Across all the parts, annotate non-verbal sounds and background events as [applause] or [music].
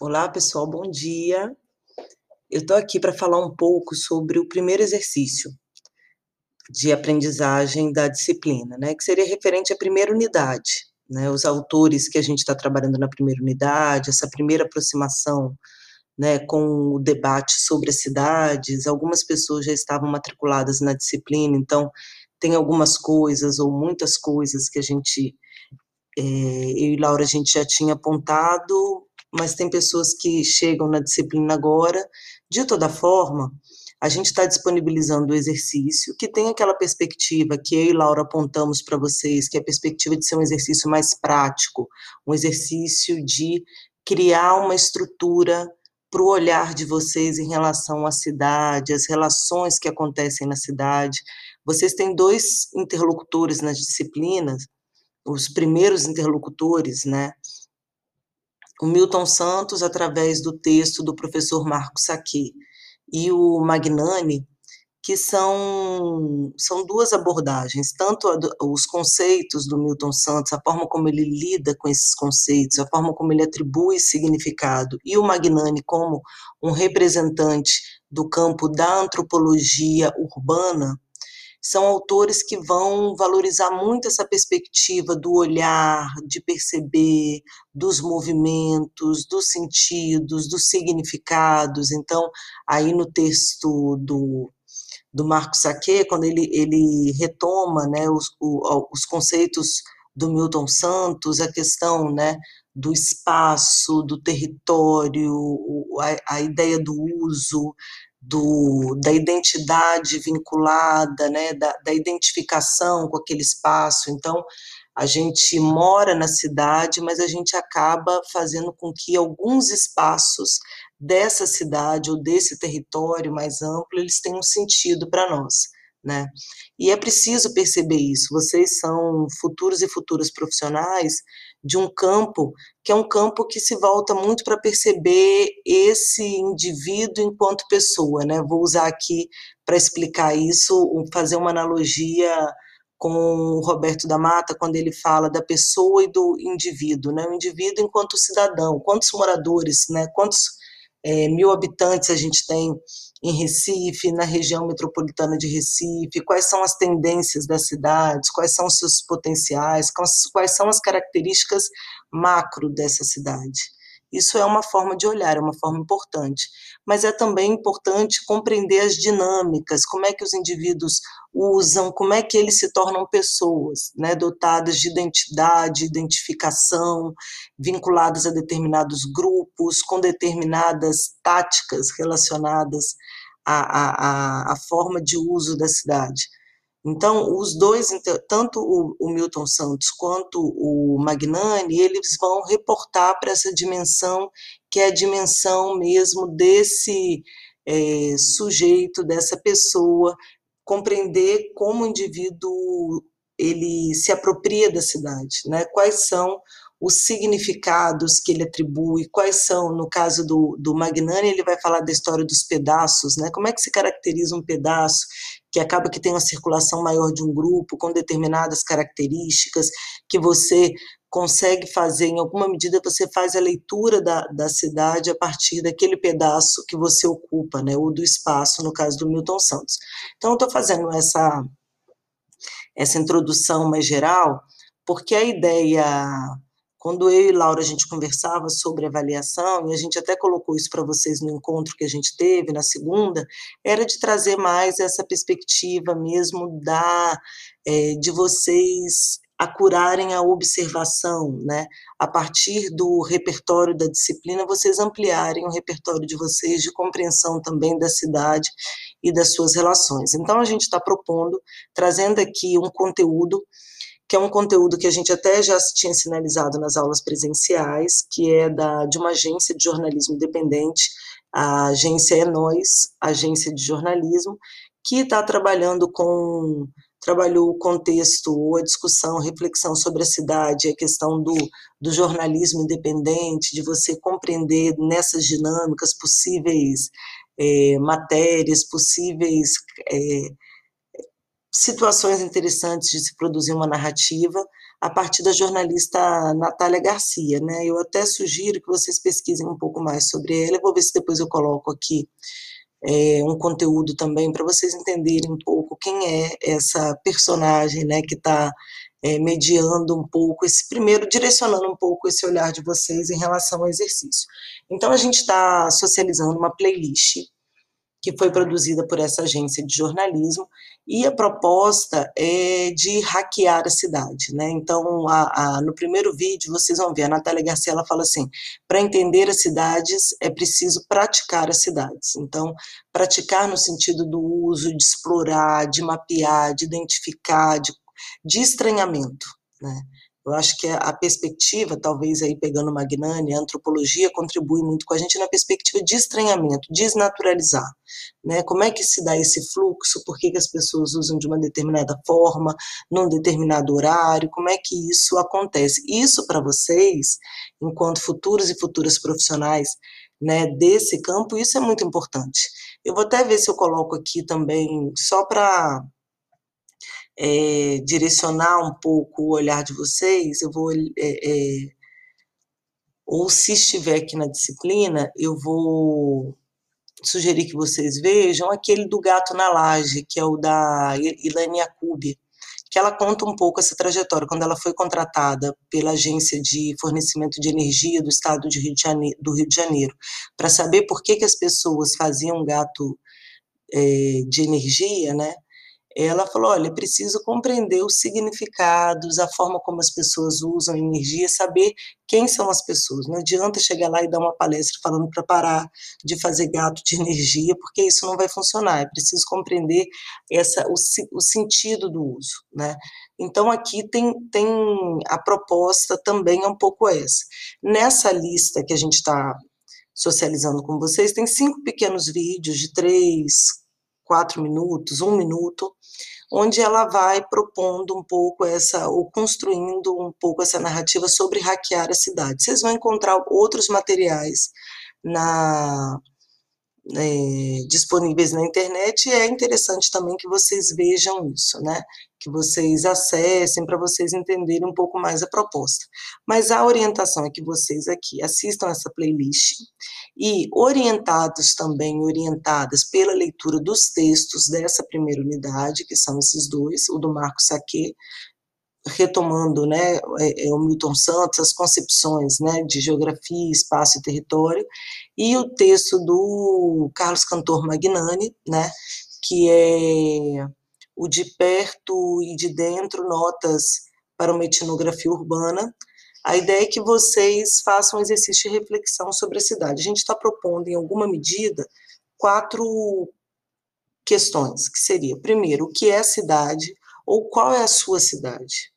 Olá, pessoal, bom dia. Eu estou aqui para falar um pouco sobre o primeiro exercício de aprendizagem da disciplina, né, que seria referente à primeira unidade, né, os autores que a gente está trabalhando na primeira unidade, essa primeira aproximação, né, com o debate sobre as cidades, algumas pessoas já estavam matriculadas na disciplina, então tem algumas coisas ou muitas coisas que a gente, é, eu e Laura, a gente já tinha apontado, mas tem pessoas que chegam na disciplina agora. De toda forma, a gente está disponibilizando o exercício que tem aquela perspectiva que eu e Laura apontamos para vocês, que é a perspectiva de ser um exercício mais prático, um exercício de criar uma estrutura para o olhar de vocês em relação à cidade, as relações que acontecem na cidade. Vocês têm dois interlocutores nas disciplinas, os primeiros interlocutores, né? O Milton Santos através do texto do professor Marco Saquet e o Magnani, que são, são duas abordagens, tanto os conceitos do Milton Santos, a forma como ele lida com esses conceitos, a forma como ele atribui significado, e o Magnani como um representante do campo da antropologia urbana, são autores que vão valorizar muito essa perspectiva do olhar, de perceber, dos movimentos, dos sentidos, dos significados. Então, aí no texto do, do Marco Saquet, quando ele, ele retoma né, os, os conceitos do Milton Santos, a questão né, do espaço, do território, a, a ideia do uso, do, da identidade vinculada, né, da, da identificação com aquele espaço. Então, a gente mora na cidade, mas a gente acaba fazendo com que alguns espaços dessa cidade ou desse território mais amplo, eles tenham sentido para nós né? E é preciso perceber isso. Vocês são futuros e futuras profissionais de um campo que é um campo que se volta muito para perceber esse indivíduo enquanto pessoa, né? Vou usar aqui para explicar isso, fazer uma analogia com o Roberto da Mata, quando ele fala da pessoa e do indivíduo, né? O indivíduo enquanto cidadão, quantos moradores, né? Quantos é, mil habitantes a gente tem em Recife, na região metropolitana de Recife, quais são as tendências das cidades, quais são os seus potenciais, quais são as características macro dessa cidade. Isso é uma forma de olhar, é uma forma importante. Mas é também importante compreender as dinâmicas, como é que os indivíduos usam, como é que eles se tornam pessoas, né, dotadas de identidade, identificação, vinculadas a determinados grupos, com determinadas táticas relacionadas à, à, à forma de uso da cidade. Então, os dois, tanto o, Milton Santos quanto o Magnani, eles vão reportar para essa dimensão, que é a dimensão mesmo desse é, sujeito, dessa pessoa, compreender como o indivíduo ele se apropria da cidade, né? quais são os significados que ele atribui, quais são, no caso do, do Magnani, ele vai falar da história dos pedaços, né? Como é que se caracteriza um pedaço que acaba que tem uma circulação maior de um grupo, com determinadas características, que você consegue fazer, em alguma medida, você faz a leitura da, da cidade a partir daquele pedaço que você ocupa, né? Ou do espaço, no caso do Milton Santos. Então, eu estou fazendo essa, essa introdução mais geral, porque a ideia quando eu e Laura a gente conversava sobre avaliação, e a gente até colocou isso para vocês no encontro que a gente teve na segunda, era de trazer mais essa perspectiva mesmo da é, de vocês acurarem a observação, né? A partir do repertório da disciplina, vocês ampliarem o repertório de vocês de compreensão também da cidade e das suas relações. Então, a gente está propondo, trazendo aqui um conteúdo que é um conteúdo que a gente até já tinha sinalizado nas aulas presenciais, que é da, de uma agência de jornalismo independente, a agência é Nós, agência de jornalismo, que está trabalhando com trabalhou o contexto, a discussão, a reflexão sobre a cidade, a questão do, do jornalismo independente, de você compreender nessas dinâmicas possíveis é, matérias, possíveis é, situações interessantes de se produzir uma narrativa a partir da jornalista Natália Garcia, né? Eu até sugiro que vocês pesquisem um pouco mais sobre ela, eu vou ver se depois eu coloco aqui é, um conteúdo também para vocês entenderem um pouco quem é essa personagem, né, que está é, mediando um pouco esse primeiro, direcionando um pouco esse olhar de vocês em relação ao exercício. Então a gente está socializando uma playlist que foi produzida por essa agência de jornalismo, e a proposta é de hackear a cidade, né? Então, a, a, no primeiro vídeo, vocês vão ver, a Natália Garcia, ela fala assim, para entender as cidades, é preciso praticar as cidades. Então, praticar no sentido do uso, de explorar, de mapear, de identificar, de, de estranhamento, né? Eu acho que a perspectiva, talvez aí pegando Magnani, a antropologia contribui muito com a gente na perspectiva de estranhamento, desnaturalizar. Né? Como é que se dá esse fluxo? Por que, que as pessoas usam de uma determinada forma, num determinado horário? Como é que isso acontece? Isso para vocês, enquanto futuros e futuras profissionais né, desse campo, isso é muito importante. Eu vou até ver se eu coloco aqui também, só para é, direcionar um pouco o olhar de vocês, eu vou. É, é, ou se estiver aqui na disciplina, eu vou sugerir que vocês vejam aquele do gato na laje, que é o da Ilane Yacubi, que ela conta um pouco essa trajetória, quando ela foi contratada pela Agência de Fornecimento de Energia do Estado de Rio de Janeiro, do Rio de Janeiro para saber por que, que as pessoas faziam gato é, de energia, né? Ela falou: olha, preciso compreender os significados, a forma como as pessoas usam energia, saber quem são as pessoas. Não adianta chegar lá e dar uma palestra falando para parar de fazer gato de [laughs] energia, porque isso não vai funcionar. É preciso compreender essa, o, o sentido do uso. Né? Então, aqui tem, tem a proposta também é um pouco essa. Nessa lista que a gente está socializando com vocês, tem cinco pequenos vídeos de três, quatro minutos, um minuto, onde ela vai propondo um pouco essa, ou construindo um pouco essa narrativa sobre hackear a cidade. Vocês vão encontrar outros materiais na, é, disponíveis na internet e é interessante também que vocês vejam isso, né? Que vocês acessem para vocês entenderem um pouco mais a proposta. Mas a orientação é que vocês aqui assistam essa playlist e orientados também, orientadas pela leitura dos textos dessa primeira unidade, que são esses dois, o do Marco Saquet, retomando né, é, é, o Milton Santos, as concepções né, de geografia, espaço e território, e o texto do Carlos Cantor Magnani, né, que é o de perto e de dentro, notas para uma etnografia urbana. A ideia é que vocês façam um exercício de reflexão sobre a cidade. A gente está propondo, em alguma medida, quatro questões, que seria, primeiro, o que é a cidade, ou qual é a sua cidade?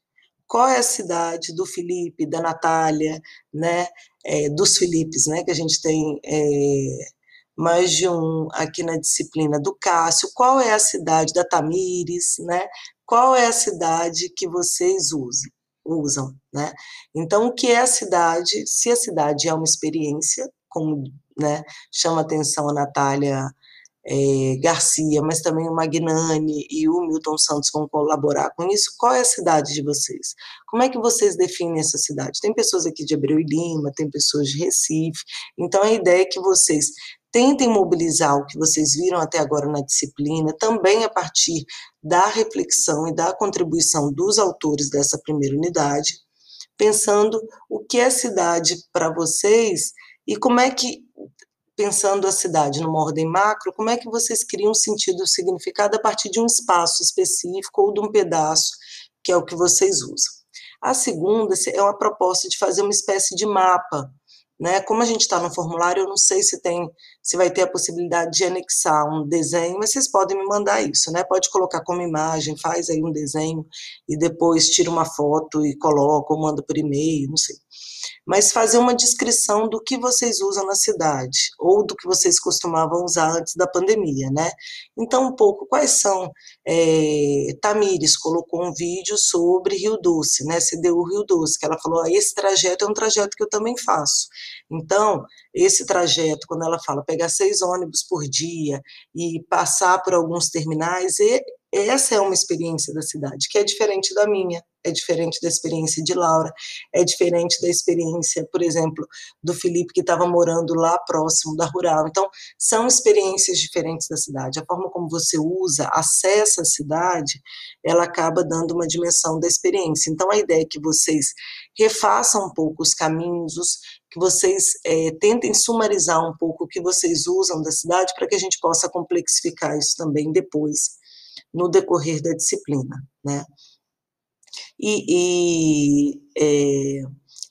qual é a cidade do Felipe, da Natália, né, é, dos Filipes, né, que a gente tem é, mais de um aqui na disciplina do Cássio, qual é a cidade da Tamires, né, qual é a cidade que vocês usam, usam, né, então o que é a cidade, se a cidade é uma experiência, como, né, chama atenção a Natália é, Garcia, mas também o Magnani e o Milton Santos vão colaborar com isso. Qual é a cidade de vocês? Como é que vocês definem essa cidade? Tem pessoas aqui de Abreu e Lima, tem pessoas de Recife. Então a ideia é que vocês tentem mobilizar o que vocês viram até agora na disciplina, também a partir da reflexão e da contribuição dos autores dessa primeira unidade, pensando o que é cidade para vocês e como é que pensando a cidade numa ordem macro, como é que vocês criam sentido significado a partir de um espaço específico ou de um pedaço, que é o que vocês usam. A segunda é uma proposta de fazer uma espécie de mapa, né? Como a gente está no formulário, eu não sei se tem, se vai ter a possibilidade de anexar um desenho, mas vocês podem me mandar isso, né? Pode colocar como imagem, faz aí um desenho e depois tira uma foto e coloca ou manda por e-mail, não sei mas fazer uma descrição do que vocês usam na cidade, ou do que vocês costumavam usar antes da pandemia, né? Então, um pouco, quais são, é, Tamires colocou um vídeo sobre Rio Doce, né, CDU Rio Doce, que ela falou, ah, esse trajeto é um trajeto que eu também faço. Então, esse trajeto, quando ela fala pegar seis ônibus por dia e passar por alguns terminais, essa é uma experiência da cidade, que é diferente da minha, é diferente da experiência de Laura, é diferente da experiência, por exemplo, do Felipe, que estava morando lá próximo da rural. Então, são experiências diferentes da cidade. A forma como você usa, acessa a cidade, ela acaba dando uma dimensão da experiência. Então, a ideia é que vocês refaçam um pouco os caminhos, os, que vocês é, tentem sumarizar um pouco o que vocês usam da cidade, para que a gente possa complexificar isso também depois no decorrer da disciplina, né? E, e é,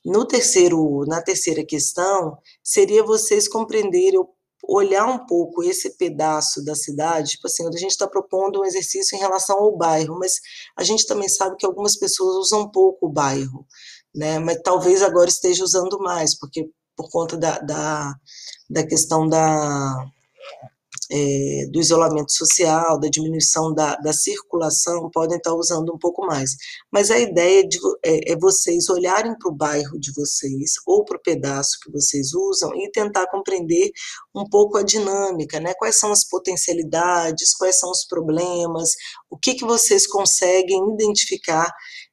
no terceiro, na terceira questão, seria vocês compreenderem, olhar um pouco esse pedaço da cidade, tipo assim, a gente está propondo um exercício em relação ao bairro, mas a gente também sabe que algumas pessoas usam pouco o bairro, né? Mas talvez agora esteja usando mais, porque por conta da, da, da questão da é, do isolamento social, da diminuição da, da, circulação, podem estar usando um pouco mais. Mas a ideia de, é, é vocês olharem para o bairro de vocês, ou para o pedaço que vocês usam, e tentar compreender um pouco a dinâmica, né? quais são as potencialidades, quais são os problemas, o que, que vocês conseguem identificar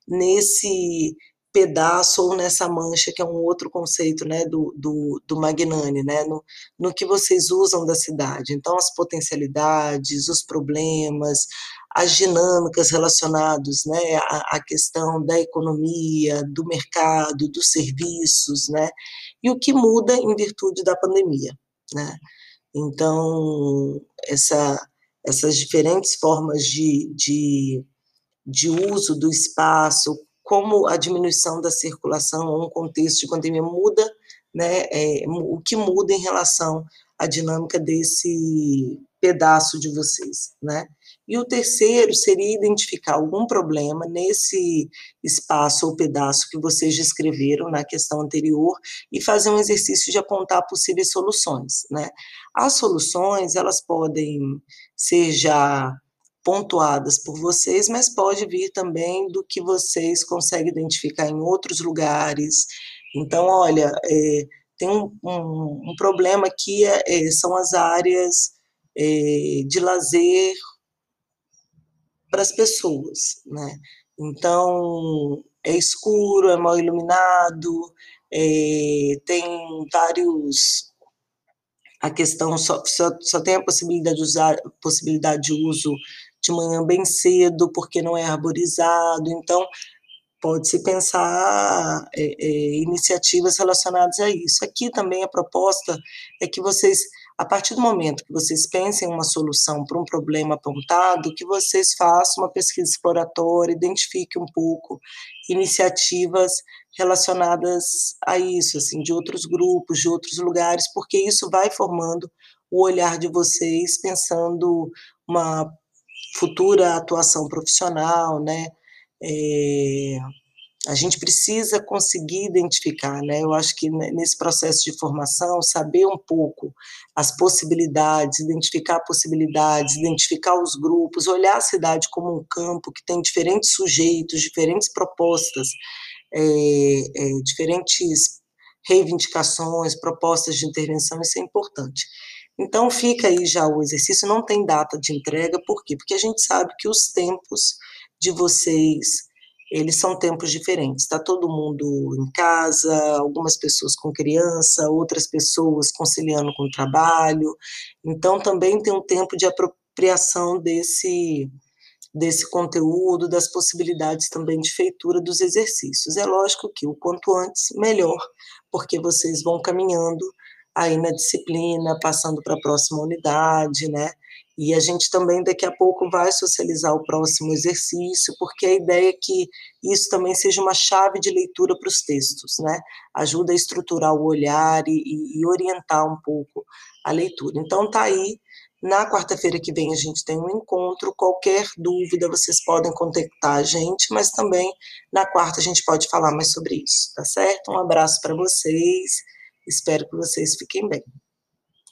nesse pedaço ou nessa mancha, que é um outro conceito né, do, do, do Magnani, né, no, no que vocês usam da cidade. Então, as potencialidades, os problemas, as dinâmicas relacionadas né, à, à questão da economia, do mercado, dos serviços, né, e o que muda em virtude da pandemia. Né. Então, essa, essas diferentes formas de, de, de uso do espaço, como a diminuição da circulação ou um contexto de pandemia muda, né, é, o que muda em relação à dinâmica desse pedaço de vocês, né? E o terceiro seria identificar algum problema nesse espaço ou pedaço que vocês descreveram na questão anterior e fazer um exercício de apontar possíveis soluções, né? As soluções, elas podem ser já pontuadas por vocês, mas pode vir também do que vocês conseguem identificar em outros lugares. Então, olha, é, tem um, um, um, problema aqui, é, é, são as áreas é, de lazer para as pessoas, né? Então, é escuro, é mal iluminado, é, tem vários a questão só, só, só, tem a possibilidade de usar possibilidade de uso de manhã bem cedo, porque não é arborizado. Então, pode-se pensar é, é, iniciativas relacionadas a isso. Aqui também a proposta é que vocês, a partir do momento que vocês pensem uma solução para um problema apontado, que vocês façam uma pesquisa exploratória, identifiquem um pouco iniciativas relacionadas a isso, assim, de outros grupos, de outros lugares, porque isso vai formando o olhar de vocês pensando uma futura atuação profissional, né? É, a gente precisa conseguir identificar, né? Eu acho que nesse processo de formação, saber um pouco as possibilidades, identificar possibilidades, identificar os grupos, olhar a cidade como um campo que tem diferentes sujeitos, diferentes propostas, é, é, diferentes reivindicações, propostas de intervenção, isso é importante. Então fica aí já o exercício, não tem data de entrega, por quê? Porque a gente sabe que os tempos de vocês, eles são tempos diferentes. Está todo mundo em casa, algumas pessoas com criança, outras pessoas conciliando com o trabalho. Então também tem um tempo de apropriação desse desse conteúdo, das possibilidades também de feitura dos exercícios. É lógico que o quanto antes melhor, porque vocês vão caminhando aí na disciplina, passando para a próxima unidade, né? E a gente também daqui a pouco vai socializar o próximo exercício, porque a ideia é que isso também seja uma chave de leitura para os textos, né? Ajuda a estruturar o olhar e, e orientar um pouco a leitura. Então tá aí. Na quarta-feira que vem a gente tem um encontro. Qualquer dúvida vocês podem contactar a gente, mas também na quarta a gente pode falar mais sobre isso, tá certo? Um abraço para vocês Espero que vocês fiquem bem.